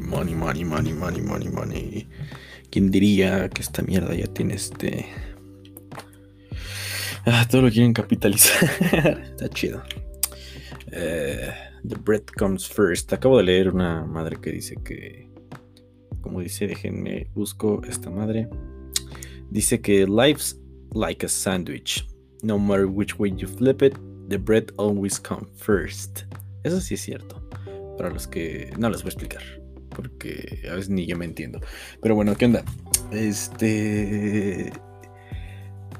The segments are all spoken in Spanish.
money, money, money, money, money, money. ¿Quién diría que esta mierda ya tiene este... Ah, todo lo quieren capitalizar. Está chido. Eh, the bread comes first. Acabo de leer una madre que dice que... Como dice, déjenme, busco esta madre. Dice que life's like a sandwich. No matter which way you flip it, the bread always comes first. Eso sí es cierto. Para los que no les voy a explicar. Porque a veces ni yo me entiendo. Pero bueno, ¿qué onda? Este.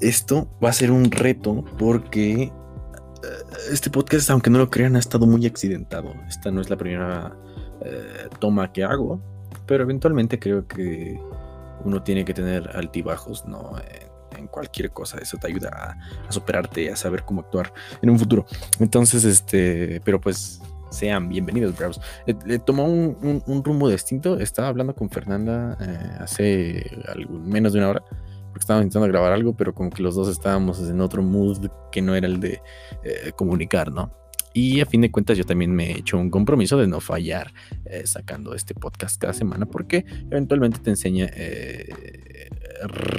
Esto va a ser un reto porque eh, este podcast, aunque no lo crean, ha estado muy accidentado. Esta no es la primera eh, toma que hago. Pero eventualmente creo que uno tiene que tener altibajos, ¿no? En, cualquier cosa. Eso te ayuda a, a, superarte, a saber cómo actuar en un futuro. Entonces, este, pero pues sean bienvenidos, bravos. Le, tomó un, rumbo distinto. Estaba hablando con Fernanda eh, hace menos de una hora. Porque estaba intentando grabar algo, pero como que los dos estábamos en otro mood que no era el de eh, comunicar, ¿no? Y a fin de cuentas yo también me he hecho un compromiso de no fallar eh, sacando este podcast cada semana porque eventualmente te enseña, eh,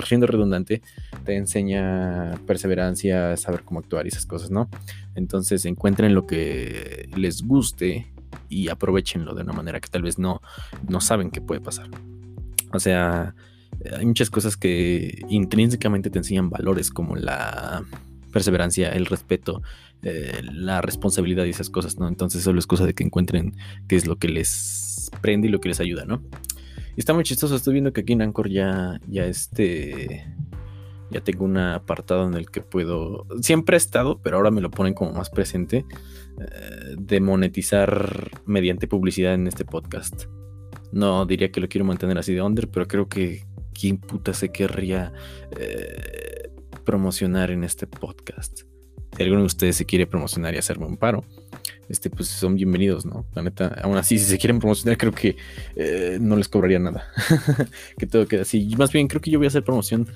siendo redundante, te enseña perseverancia, saber cómo actuar y esas cosas, ¿no? Entonces encuentren lo que les guste y aprovechenlo de una manera que tal vez no, no saben que puede pasar. O sea, hay muchas cosas que intrínsecamente te enseñan valores como la perseverancia, el respeto, eh, la responsabilidad y esas cosas, ¿no? Entonces solo es cosa de que encuentren qué es lo que les prende y lo que les ayuda, ¿no? Está muy chistoso, estoy viendo que aquí en Anchor ya, ya este, ya tengo un apartado en el que puedo, siempre he estado, pero ahora me lo ponen como más presente, eh, de monetizar mediante publicidad en este podcast. No diría que lo quiero mantener así de under, pero creo que quién puta se querría eh, promocionar en este podcast. Si alguno de ustedes se quiere promocionar y hacerme un paro, este, pues son bienvenidos, ¿no? La neta, aún así, si se quieren promocionar, creo que eh, no les cobraría nada. que todo queda así. Más bien, creo que yo voy a hacer promoción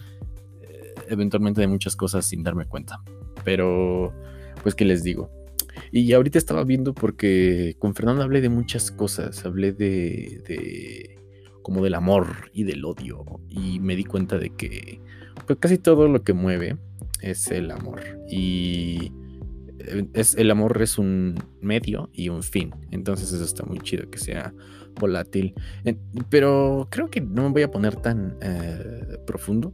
eh, eventualmente de muchas cosas sin darme cuenta. Pero, pues, ¿qué les digo? Y ahorita estaba viendo porque con Fernando hablé de muchas cosas. Hablé de, de como del amor y del odio. Y me di cuenta de que pues casi todo lo que mueve es el amor. Y es, el amor es un medio y un fin. Entonces eso está muy chido que sea volátil. Pero creo que no me voy a poner tan eh, profundo.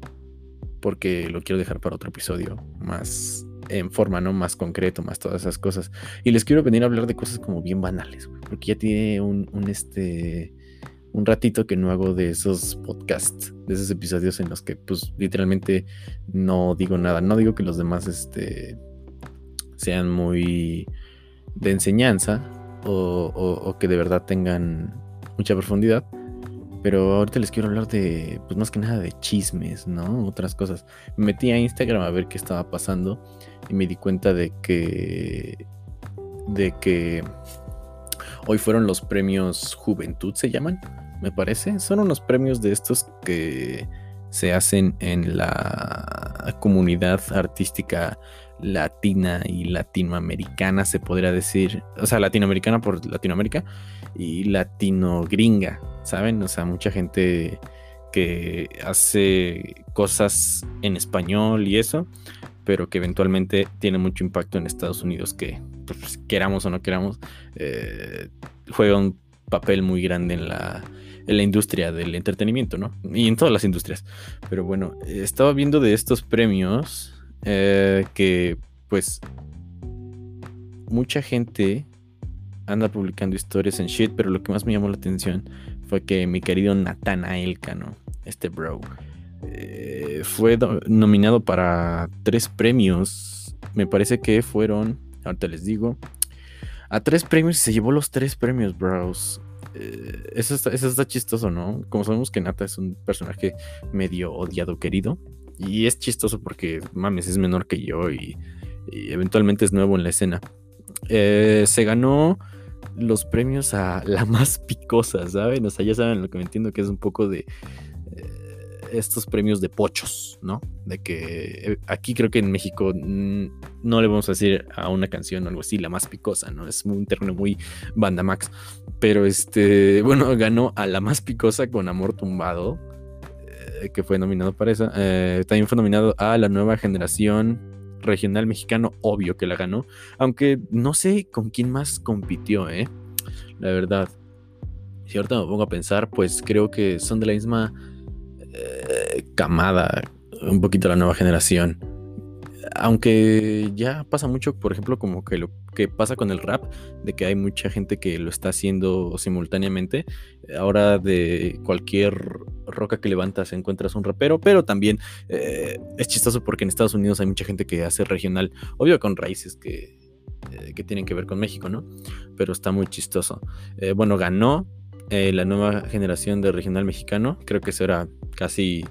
Porque lo quiero dejar para otro episodio más en forma, ¿no? Más concreto, más todas esas cosas. Y les quiero venir a hablar de cosas como bien banales, porque ya tiene un, un este un ratito que no hago de esos podcasts, de esos episodios en los que pues literalmente no digo nada. No digo que los demás este, sean muy de enseñanza o, que de verdad tengan mucha profundidad. Pero ahorita les quiero hablar de, pues más que nada de chismes, ¿no? Otras cosas. Me metí a Instagram a ver qué estaba pasando y me di cuenta de que, de que Hoy fueron los premios Juventud, se llaman, me parece. Son unos premios de estos que se hacen en la comunidad artística latina y latinoamericana, se podría decir. O sea, latinoamericana por Latinoamérica y latino gringa, ¿saben? O sea, mucha gente que hace cosas en español y eso, pero que eventualmente tiene mucho impacto en Estados Unidos que pues, queramos o no queramos, eh, juega un papel muy grande en la, en la industria del entretenimiento, ¿no? Y en todas las industrias. Pero bueno, estaba viendo de estos premios eh, que pues mucha gente anda publicando historias en shit, pero lo que más me llamó la atención fue que mi querido Nathanael Cano, este bro, eh, fue nominado para tres premios. Me parece que fueron ahorita les digo. A tres premios y se llevó los tres premios, bros. Eh, eso, está, eso está chistoso, ¿no? Como sabemos que Nata es un personaje medio odiado, querido. Y es chistoso porque, mames, es menor que yo y, eventualmente es nuevo en la escena. Eh, se ganó los premios a la más picosa, ¿saben? O sea, ya saben lo que me entiendo que es un poco de... Eh, estos premios de pochos, ¿no? De que eh, aquí creo que en México no le vamos a decir a una canción o algo así la más picosa, ¿no? Es un término muy banda max. Pero este, bueno, ganó a la más picosa con Amor Tumbado, que fue nominado para esa. Eh, también fue nominado a la nueva generación regional mexicano, obvio que la ganó. Aunque no sé con quién más compitió, ¿eh? La verdad. Si ahorita me pongo a pensar, pues creo que son de la misma eh, camada, un poquito la nueva generación. Aunque ya pasa mucho, por ejemplo, como que lo que pasa con el rap, de que hay mucha gente que lo está haciendo simultáneamente. Ahora de cualquier roca que levantas encuentras un rapero, pero también eh, es chistoso porque en Estados Unidos hay mucha gente que hace regional, obvio con raíces que, eh, que tienen que ver con México, ¿no? Pero está muy chistoso. bueno, ganó eh, la nueva generación de regional mexicano. Creo que eso era casi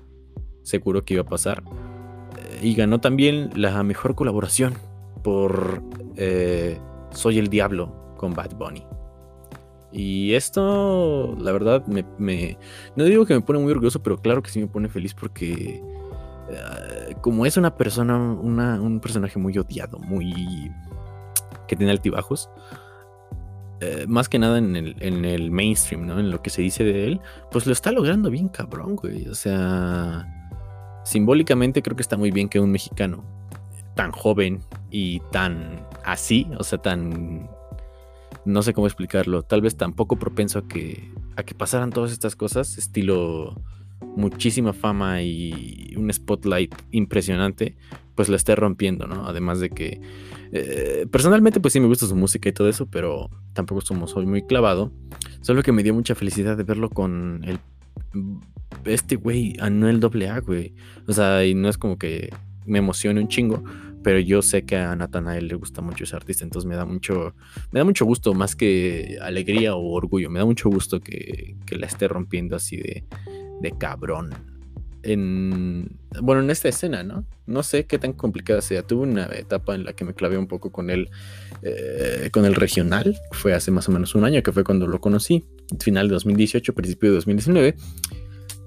seguro que iba a pasar. Eh, y ganó también la mejor colaboración por eh, Soy el Diablo con Bad Bunny. Y esto, la verdad, me, no digo que me pone muy orgulloso, pero claro que sí me pone feliz porque como es una persona, un personaje muy odiado, muy... que tiene altibajos, eh, más que nada en el, mainstream, ¿no? En lo que se dice de él, pues lo está logrando bien cabrón, güey. O sea, simbólicamente creo que está muy bien que un mexicano tan joven y tan así, o sea, tan... No sé cómo explicarlo, tal vez tan poco propenso a que, a que pasaran todas estas cosas, estilo muchísima fama y un spotlight impresionante, pues la esté rompiendo, ¿no? Además de que eh, personalmente, pues sí me gusta su música y todo eso, pero tampoco somos soy muy clavado. Solo que me dio mucha felicidad de verlo con el este güey, Anuel AA, güey. O sea, y no es como que me emocione un chingo, pero yo sé que a Nathanael le gusta mucho ese artista, entonces me da mucho, me da mucho gusto, más que alegría o orgullo, me da mucho gusto que, que la esté rompiendo así de, de cabrón en, bueno, en esta escena, ¿no? No sé qué tan complicada sea. Tuve una etapa en la que me clavé un poco con él, eh, con el regional. Fue hace más o menos un año que fue cuando lo conocí, final de 2018, principio de 2019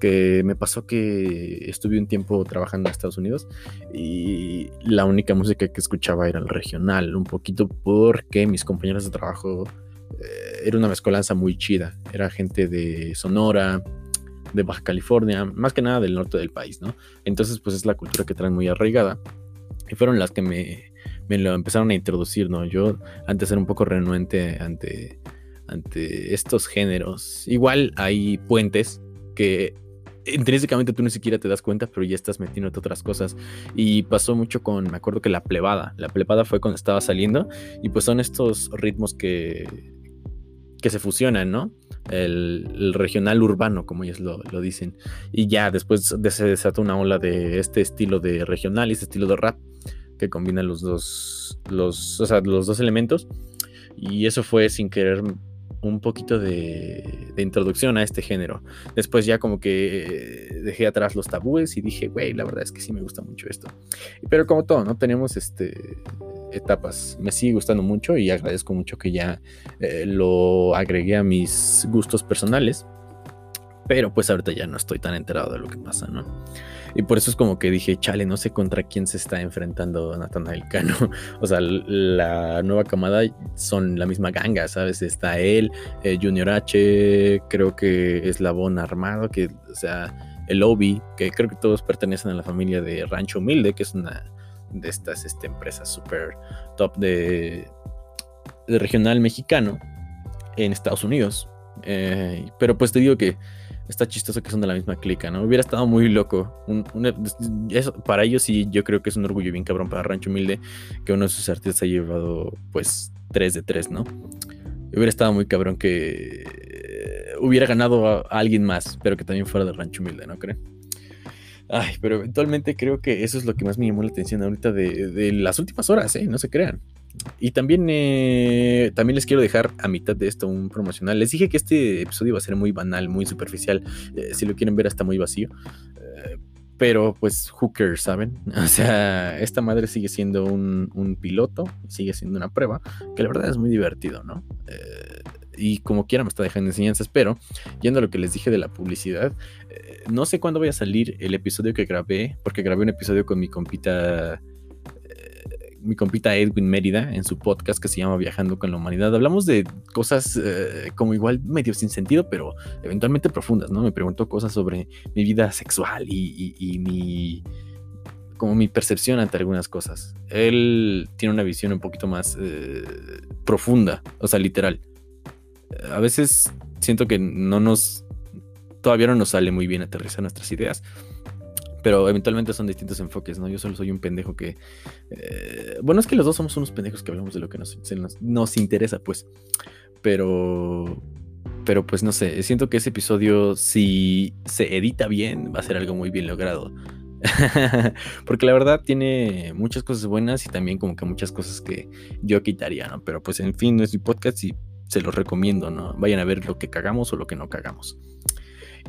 que me pasó que estuve un tiempo trabajando en Estados Unidos y la única música que escuchaba era el regional, un poquito porque mis compañeros de trabajo eh, era una mezcolanza muy chida, era gente de Sonora, de Baja California, más que nada del norte del país, ¿no? Entonces, pues es la cultura que traen muy arraigada. Y fueron las que me, me lo empezaron a introducir, ¿no? Yo antes era un poco renuente ante, ante estos géneros. Igual hay puentes que intrínsecamente tú ni siquiera te das cuenta, pero ya estás metiéndote otras cosas. Y pasó mucho con, me acuerdo que la plebada, la plebada fue cuando estaba saliendo, y pues son estos ritmos que, que se fusionan, ¿no? el, regional urbano, como ellos lo, dicen. Y ya después de se desata una ola de este estilo de regional y este estilo de rap que combina los dos, los, los dos elementos. Y eso fue sin querer un poquito de, introducción a este género. Después ya como que dejé atrás los tabúes y dije, güey, la verdad es que sí me gusta mucho esto. Pero como todo, ¿no? Tenemos este, etapas. Me sigue gustando mucho y agradezco mucho que ya eh, lo agregué a mis gustos personales. Pero pues ahorita ya no estoy tan enterado de lo que pasa, ¿no? Y por eso es como que dije, chale, no sé contra quién se está enfrentando Nathanael Cano. o sea, la nueva camada son la misma ganga, ¿sabes? Está él, eh, Junior H, creo que es Labón Armado, que, o sea, el Obi, que creo que todos pertenecen a la familia de Rancho Humilde, que es una de estas este, empresas super top de, de, regional mexicano en Estados Unidos. Eh, pero pues te digo que está chistoso que son de la misma clica, ¿no? Hubiera estado muy loco. para ellos sí, yo creo que es un orgullo bien cabrón para Rancho Humilde que uno de sus artistas ha llevado pues 3 de 3, ¿no? Hubiera estado muy cabrón que hubiera ganado a, alguien más, pero que también fuera de Rancho Humilde, ¿no creen? Ay, pero eventualmente creo que eso es lo que más me llamó la atención ahorita de, las últimas horas, ¿eh? No se crean. Y también, eh, también les quiero dejar a mitad de esto un promocional. Les dije que este episodio iba a ser muy banal, muy superficial. Eh, si lo quieren ver, hasta muy vacío. Eh, pero pues, hooker, ¿saben? O sea, esta madre sigue siendo un, un, piloto, sigue siendo una prueba, que la verdad es muy divertido, ¿no? y como quiera me está dejando enseñanzas, pero yendo a lo que les dije de la publicidad, eh, no sé cuándo voy a salir el episodio que grabé, porque grabé un episodio con mi compita mi compita Edwin Mérida en su podcast que se llama Viajando con la Humanidad. Hablamos de cosas eh, como igual medio sin sentido, pero eventualmente profundas, ¿no? Me preguntó cosas sobre mi vida sexual y, mi como mi percepción ante algunas cosas. Él tiene una visión un poquito más eh, profunda, o sea, literal. A veces siento que no nos, todavía no nos sale muy bien aterrizar nuestras ideas, pero eventualmente son distintos enfoques, ¿no? Yo solo soy un pendejo que... Eh, bueno, es que los dos somos unos pendejos que hablamos de lo que nos, nos, interesa, pues. Pero... Pero pues no sé, siento que ese episodio, si se edita bien, va a ser algo muy bien logrado. Porque la verdad tiene muchas cosas buenas y también como que muchas cosas que yo quitaría, ¿no? Pero pues en fin, no es mi podcast y se los recomiendo, ¿no? Vayan a ver lo que cagamos o lo que no cagamos.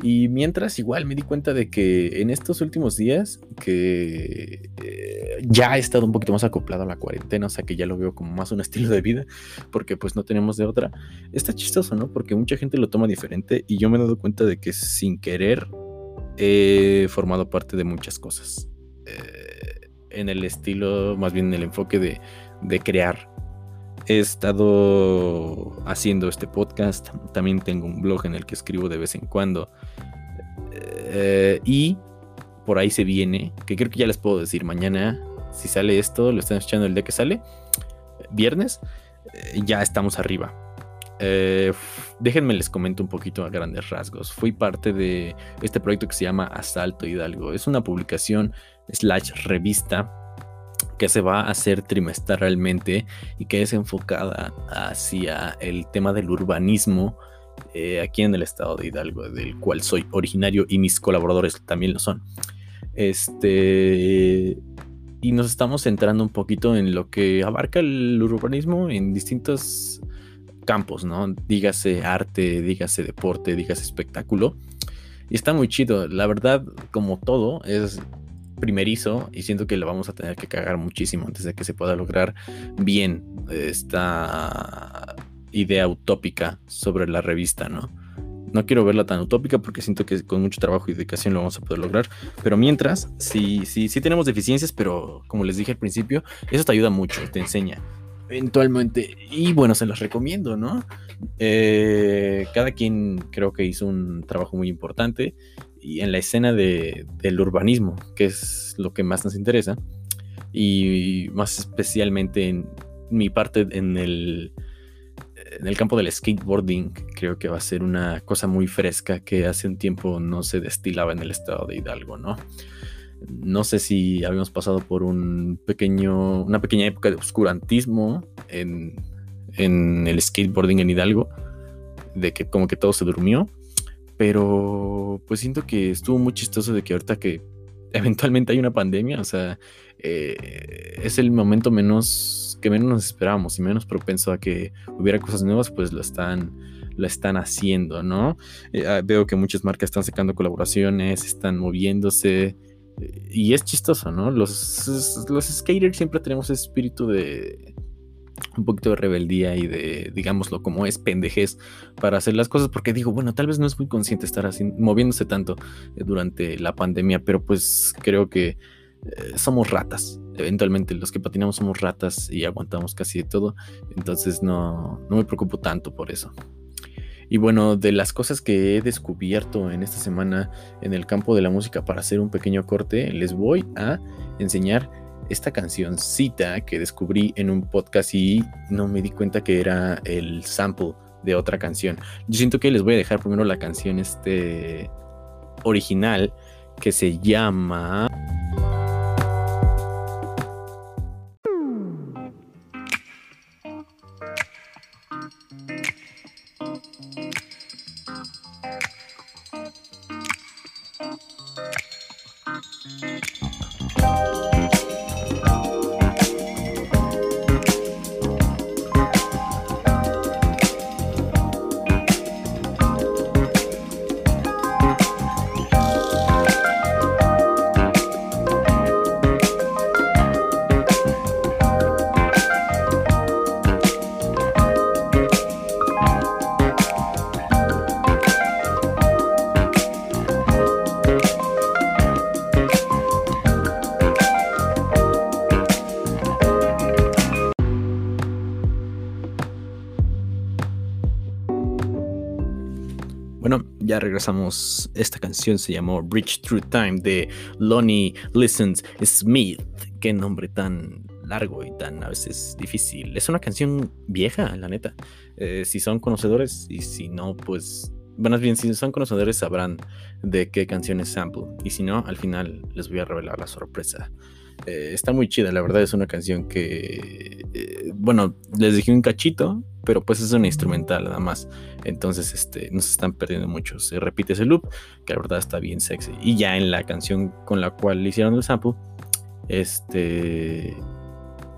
Y mientras igual me di cuenta de que en estos últimos días que eh, ya he estado un poquito más acoplado a la cuarentena, o sea que ya lo veo como más un estilo de vida, porque pues no tenemos de otra. Está chistoso, ¿no? Porque mucha gente lo toma diferente y yo me he dado cuenta de que sin querer he formado parte de muchas cosas. Eh, en el estilo, más bien en el enfoque de, de crear he estado haciendo este podcast. También tengo un blog en el que escribo de vez en cuando. Eh, y por ahí se viene, que creo que ya les puedo decir mañana, si sale esto, lo están escuchando el día que sale, viernes, eh, ya estamos arriba. Eh, déjenme les comento un poquito a grandes rasgos. Fui parte de este proyecto que se llama Asalto Hidalgo. Es una publicación slash revista que se va a hacer trimestralmente y que es enfocada hacia el tema del urbanismo eh, aquí en el estado de Hidalgo, del cual soy originario y mis colaboradores también lo son. Este. Y nos estamos centrando un poquito en lo que abarca el urbanismo en distintos campos, ¿no? Dígase arte, dígase deporte, dígase espectáculo. Y está muy chido. La verdad, como todo, es primerizo y siento que lo vamos a tener que cagar muchísimo antes de que se pueda lograr bien esta idea utópica sobre la revista, ¿no? No quiero verla tan utópica porque siento que con mucho trabajo y dedicación lo vamos a poder lograr. Pero mientras, sí, sí, sí tenemos deficiencias, pero como les dije al principio, eso te ayuda mucho, te enseña eventualmente. Y bueno, se los recomiendo, ¿no? Eh, cada quien creo que hizo un trabajo muy importante y en la escena de, del urbanismo, que es lo que más nos interesa, y más especialmente en mi parte en el, en el campo del skateboarding, creo que va a ser una cosa muy fresca que hace un tiempo no se destilaba en el estado de Hidalgo, ¿no? No sé si habíamos pasado por un pequeño, una pequeña época de oscurantismo en, en el skateboarding en Hidalgo, de que como que todo se durmió pero pues siento que estuvo muy chistoso de que ahorita que eventualmente hay una pandemia, o sea, eh, es el momento menos que menos nos esperábamos y menos propenso a que hubiera cosas nuevas, pues lo están, lo están haciendo, ¿no? Eh, ah, veo que muchas marcas están sacando colaboraciones, están moviéndose. Eh, y es chistoso, ¿no? Los, los skaters siempre tenemos ese espíritu de, un poquito de rebeldía y de, digámoslo como es, pendejez para hacer las cosas, porque digo, bueno, tal vez no es muy consciente estar así, moviéndose tanto eh, durante la pandemia, pero pues creo que eh, somos ratas. Eventualmente los que patinamos somos ratas y aguantamos casi de todo, entonces no, no me preocupo tanto por eso. Y bueno, de las cosas que he descubierto en esta semana en el campo de la música para hacer un pequeño corte, les voy a enseñar esta cancioncita que descubrí en un podcast y no me di cuenta que era el sample de otra canción. Yo siento que les voy a dejar primero la canción este original que se llama ya regresamos. Esta canción se llamó Bridge Through Time de Lonnie Listens Smith. Qué nombre tan largo y tan a veces difícil. Es una canción vieja, la neta. Eh, si son conocedores y si no, pues... Bueno, bien, si son conocedores sabrán de qué canción es sample. Y si no, al final les voy a revelar la sorpresa. Eh, está muy chida, la verdad es una canción que, eh, bueno, les dije un cachito, pero pues es una instrumental nada más. Entonces, este, no se están perdiendo mucho. Se repite ese loop, que la verdad está bien sexy. Y ya en la canción con la cual le hicieron el sample, este,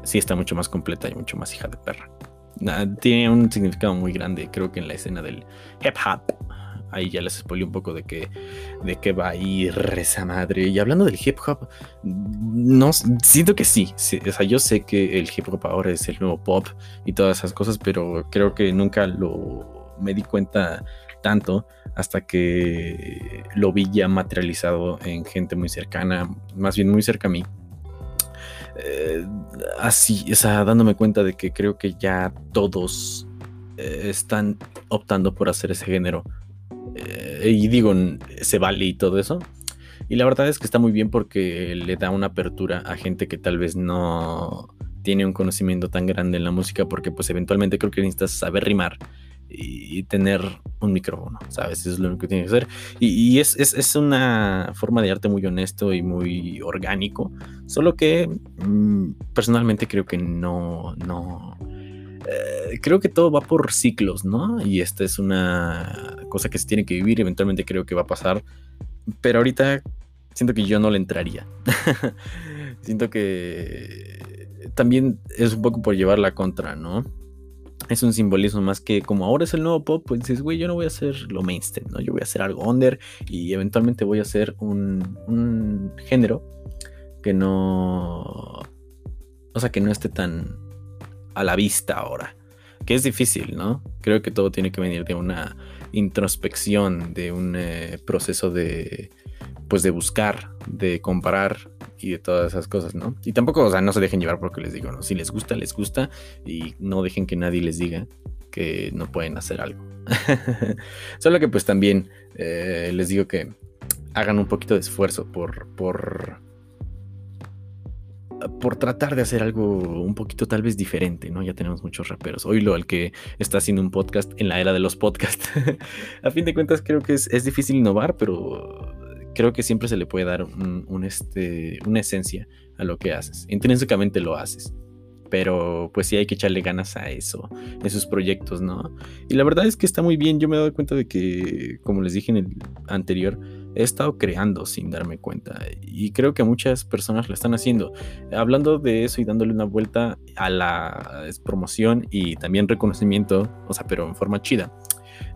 sí está mucho más completa y mucho más hija de perra. Tiene un significado muy grande, creo que en la escena del hip hop ahí ya les spoilé un poco de que de qué va a ir esa madre. Y hablando del hip hop, no siento que sí, O sea, yo sé que el hip hop ahora es el nuevo pop y todas esas cosas, pero creo que nunca lo me di cuenta tanto hasta que lo vi ya materializado en gente muy cercana, más bien muy cerca a mí. Eh, así, o sea, dándome cuenta de que creo que ya todos eh, están optando por hacer ese género y digo, se vale y todo eso. Y la verdad es que está muy bien porque le da una apertura a gente que tal vez no tiene un conocimiento tan grande en la música porque pues eventualmente creo que necesitas saber rimar y tener un micrófono, ¿sabes? Eso es lo único que tiene que hacer. Y, es, es, una forma de arte muy honesto y muy orgánico, solo que mm, personalmente creo que no, no, eh, creo que todo va por ciclos, ¿no? Y esta es una cosa que se tiene que vivir, eventualmente creo que va a pasar, pero ahorita siento que yo no le entraría. siento que también es un poco por llevar la contra, ¿no? Es un simbolismo más que como ahora es el nuevo pop, pues dices, güey, yo no voy a hacer lo mainstream, ¿no? Yo voy a hacer algo under y eventualmente voy a hacer un, un género que no... O sea, que no esté tan a la vista ahora. Que es difícil, ¿no? Creo que todo tiene que venir de una introspección, de un eh, proceso de, pues de buscar, de comparar y de todas esas cosas, ¿no? Y tampoco, o sea, no se dejen llevar porque les digo, ¿no? Si les gusta, les gusta y no dejen que nadie les diga que no pueden hacer algo. Solo que pues también eh, les digo que hagan un poquito de esfuerzo por, por por tratar de hacer algo un poquito tal vez diferente, ¿no? Ya tenemos muchos raperos. lo al que está haciendo un podcast en la era de los podcasts. a fin de cuentas creo que es, difícil innovar, pero creo que siempre se le puede dar un, este, una esencia a lo que haces. Intrínsecamente lo haces. Pero pues sí hay que echarle ganas a eso, esos proyectos, ¿no? Y la verdad es que está muy bien. Yo me he dado cuenta de que, como les dije en el anterior, he estado creando sin darme cuenta y creo que muchas personas lo están haciendo. Hablando de eso y dándole una vuelta a la promoción y también reconocimiento, o sea, pero en forma chida,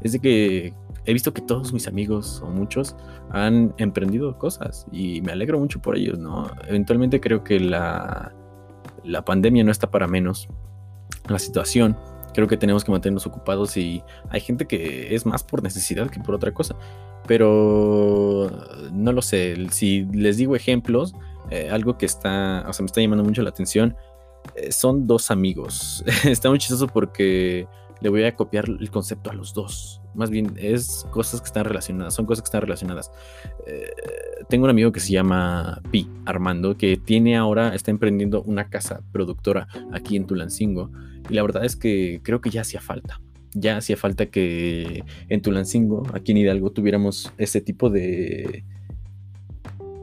es de que he visto que todos mis amigos o muchos han emprendido cosas y me alegro mucho por ellos, ¿no? Eventualmente creo que la, la pandemia no está para menos. La situación creo que tenemos que mantenernos ocupados y hay gente que es más por necesidad que por otra cosa. Pero no lo sé, si les digo ejemplos, eh, algo que está, o sea, me está llamando mucho la atención, eh, son dos amigos. está muy chistoso porque le voy a copiar el concepto a los dos. Más bien, es cosas que están relacionadas, son cosas que están relacionadas. Eh, tengo un amigo que se llama Pi Armando, que tiene ahora, está emprendiendo una casa productora aquí en Tulancingo. Y la verdad es que creo que ya hacía falta. Ya hacía falta que en Tulancingo, aquí en Hidalgo, tuviéramos ese tipo de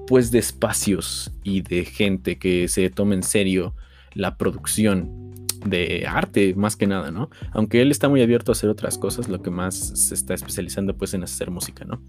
pues de espacios y de gente que se tome en serio la producción de arte más que nada, ¿no? Aunque él está muy abierto a hacer otras cosas, lo que más se está especializando pues en hacer música, ¿no?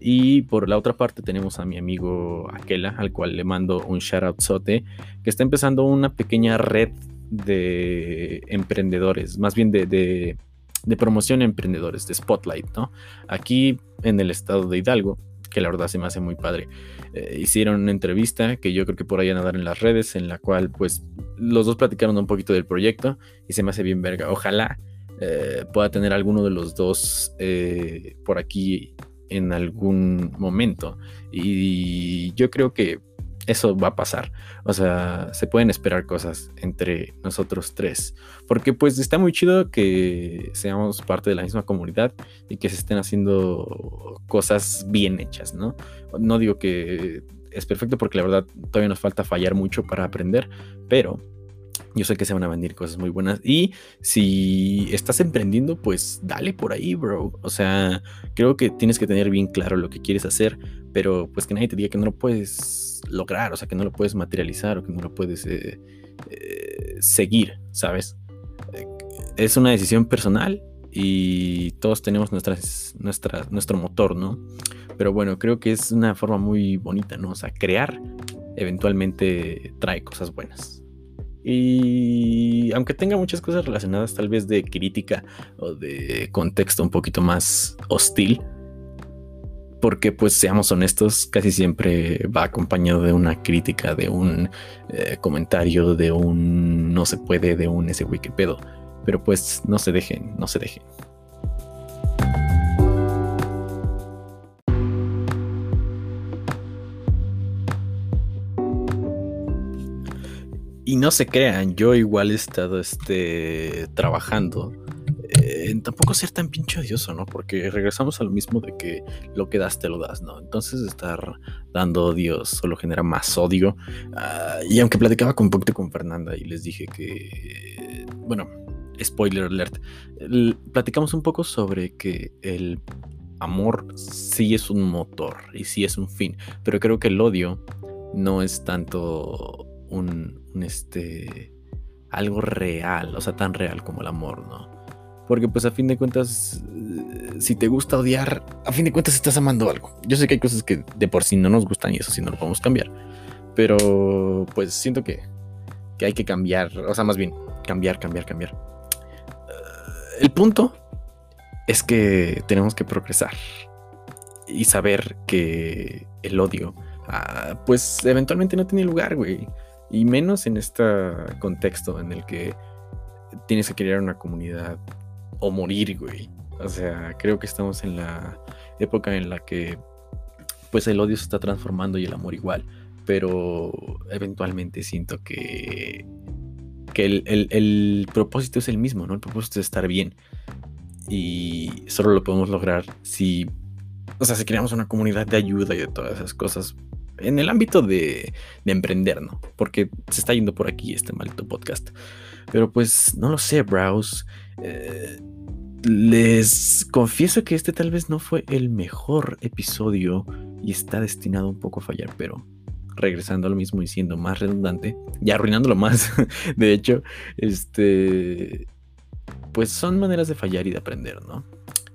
Y por la otra parte tenemos a mi amigo Aquela, al cual le mando un shout out que está empezando una pequeña red de emprendedores, más bien de, de, de promoción a emprendedores, de Spotlight, ¿no? Aquí en el estado de Hidalgo que la verdad se me hace muy padre. Eh, hicieron una entrevista que yo creo que por ahí van a dar en las redes, en la cual pues los dos platicaron un poquito del proyecto y se me hace bien verga. Ojalá eh, pueda tener alguno de los dos eh, por aquí en algún momento. Y yo creo que eso va a pasar. O sea, se pueden esperar cosas entre nosotros tres. Porque pues está muy chido que seamos parte de la misma comunidad y que se estén haciendo cosas bien hechas, ¿no? No digo que es perfecto porque la verdad todavía nos falta fallar mucho para aprender, pero yo sé que se van a venir cosas muy buenas. Y si estás emprendiendo, pues dale por ahí, bro. O sea, creo que tienes que tener bien claro lo que quieres hacer, pero pues que nadie te diga que no lo puedes lograr, o sea, que no lo puedes materializar o que no lo puedes eh, eh, seguir, ¿sabes? Es una decisión personal y todos tenemos nuestras, nuestra, nuestro motor, ¿no? Pero bueno, creo que es una forma muy bonita, ¿no? O sea, crear eventualmente trae cosas buenas. Y aunque tenga muchas cosas relacionadas tal vez de crítica o de contexto un poquito más hostil, porque pues seamos honestos, casi siempre va acompañado de una crítica, de un eh, comentario, de un no se puede, de un ese wiki pedo. Pero pues no se dejen, no se dejen. Y no se crean, yo igual he estado este, trabajando eh, en tampoco ser tan pinche odioso, ¿no? Porque regresamos a lo mismo de que lo que das te lo das, ¿no? Entonces estar dando odio solo genera más odio. Ah, y aunque platicaba con un poquito con Fernanda y les dije que, bueno, spoiler alert, platicamos un poco sobre que el amor sí es un motor y sí es un fin, pero creo que el odio no es tanto un, este, algo real, o sea, tan real como el amor, ¿no? Porque pues a fin de cuentas, eh, si te gusta odiar, a fin de cuentas estás amando algo. Yo sé que hay cosas que de por sí no nos gustan y eso sí no lo podemos cambiar. Pero pues siento que, que hay que cambiar, o sea, más bien, cambiar, cambiar, cambiar. Eh, el punto es que tenemos que progresar y saber que el odio, ah, pues eventualmente no tiene lugar, güey. Y menos en este contexto en el que tienes que crear una comunidad o morir, güey. O sea, creo que estamos en la época en la que pues el odio se está transformando y el amor igual. Pero eventualmente siento que, que el, el propósito es el mismo, ¿no? El propósito es estar bien. Y solo lo podemos lograr si, o sea, si creamos una comunidad de ayuda y de todas esas cosas en el ámbito de, emprender, ¿no? Porque se está yendo por aquí este maldito podcast. Pero pues no lo sé, Browse. Eh, les confieso que este tal vez no fue el mejor episodio y está destinado un poco a fallar, pero regresando a lo mismo y siendo más redundante y arruinándolo más, de hecho, este, pues son maneras de fallar y de aprender, ¿no?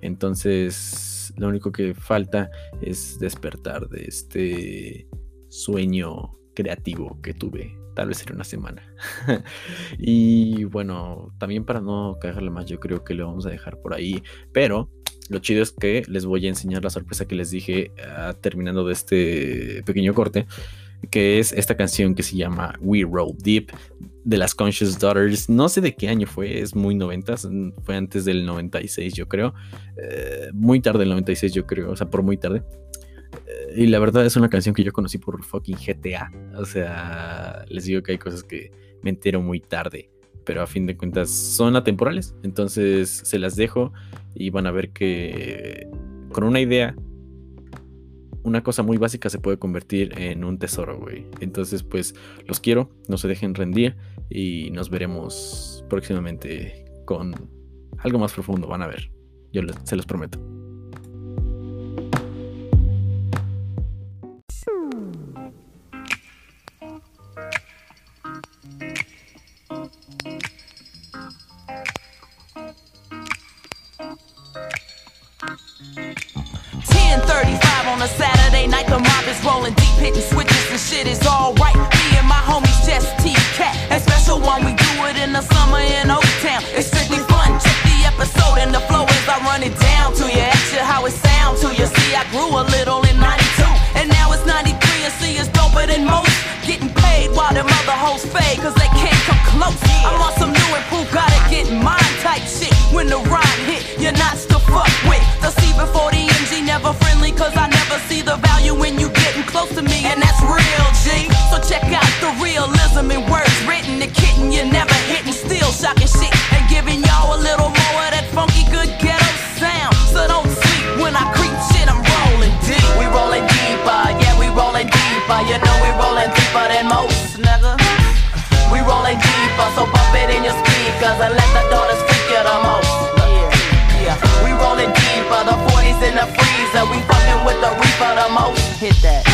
Entonces, lo único que falta es despertar de este sueño creativo que tuve. Tal vez en una semana. y bueno, también para no cagarle más, yo creo que lo vamos a dejar por ahí. Pero lo chido es que les voy a enseñar la sorpresa que les dije ah, terminando de este pequeño corte que es esta canción que se llama We Roll Deep de las Conscious Daughters. No sé de qué año fue, es muy 90, fue antes del 96 yo creo. Eh, muy tarde el 96 yo creo, o sea, por muy tarde. Eh, y la verdad es una canción que yo conocí por fucking GTA. O sea, les digo que hay cosas que me entero muy tarde. Pero a fin de cuentas son atemporales. Entonces se las dejo y van a ver que con una idea una cosa muy básica se puede convertir en un tesoro, güey. Entonces, pues los quiero, no se dejen rendir y nos veremos próximamente con algo más profundo, van a ver. Yo se los prometo. Hoes fade, cause they can't come close. I'm on some new and proof, gotta get mine type shit. When the rhyme hit, you're not to fuck with. The C before the MG never friendly, cause I never see the that we fucking with the reaper the most. Hit that.